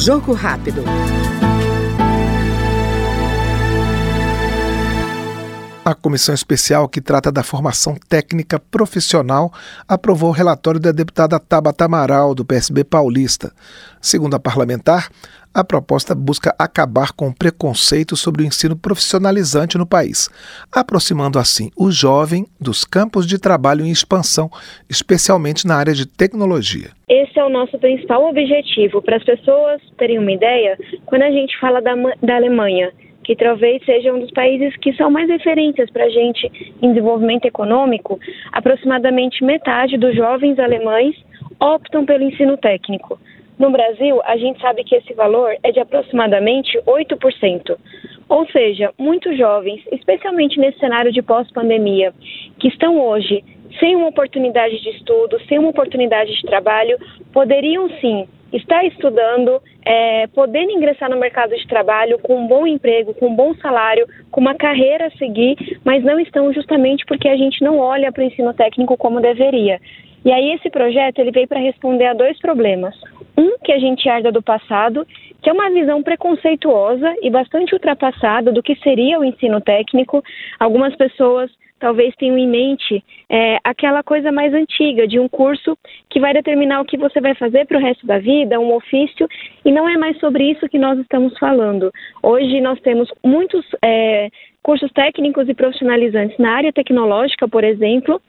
Jogo rápido. A comissão especial que trata da formação técnica profissional aprovou o relatório da deputada Tabata Amaral, do PSB paulista. Segundo a parlamentar, a proposta busca acabar com o preconceito sobre o ensino profissionalizante no país, aproximando assim o jovem dos campos de trabalho em expansão, especialmente na área de tecnologia. Esse é o nosso principal objetivo. Para as pessoas terem uma ideia, quando a gente fala da, da Alemanha, que talvez seja um dos países que são mais referências para a gente em desenvolvimento econômico, aproximadamente metade dos jovens alemães optam pelo ensino técnico. No Brasil, a gente sabe que esse valor é de aproximadamente 8%. Ou seja, muitos jovens, especialmente nesse cenário de pós-pandemia, que estão hoje sem uma oportunidade de estudo, sem uma oportunidade de trabalho, poderiam sim estar estudando, é, podendo ingressar no mercado de trabalho com um bom emprego, com um bom salário, com uma carreira a seguir, mas não estão justamente porque a gente não olha para o ensino técnico como deveria. E aí esse projeto ele veio para responder a dois problemas. Um que a gente herda do passado, que é uma visão preconceituosa e bastante ultrapassada do que seria o ensino técnico. Algumas pessoas talvez tenham em mente é, aquela coisa mais antiga de um curso que vai determinar o que você vai fazer para o resto da vida, um ofício, e não é mais sobre isso que nós estamos falando. Hoje nós temos muitos é, cursos técnicos e profissionalizantes na área tecnológica, por exemplo,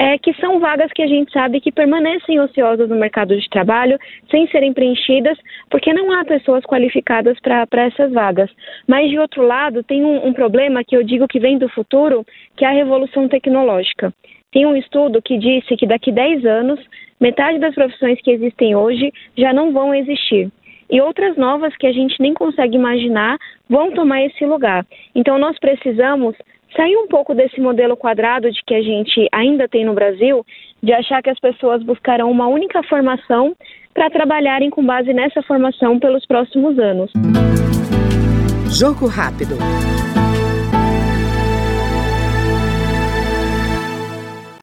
é, que são vagas que a gente sabe que permanecem ociosas no mercado de trabalho, sem serem preenchidas, porque não há pessoas qualificadas para essas vagas. Mas, de outro lado, tem um, um problema que eu digo que vem do futuro, que é a revolução tecnológica. Tem um estudo que disse que daqui 10 anos, metade das profissões que existem hoje já não vão existir e outras novas que a gente nem consegue imaginar vão tomar esse lugar. Então nós precisamos sair um pouco desse modelo quadrado de que a gente ainda tem no Brasil, de achar que as pessoas buscarão uma única formação para trabalharem com base nessa formação pelos próximos anos. Jogo rápido.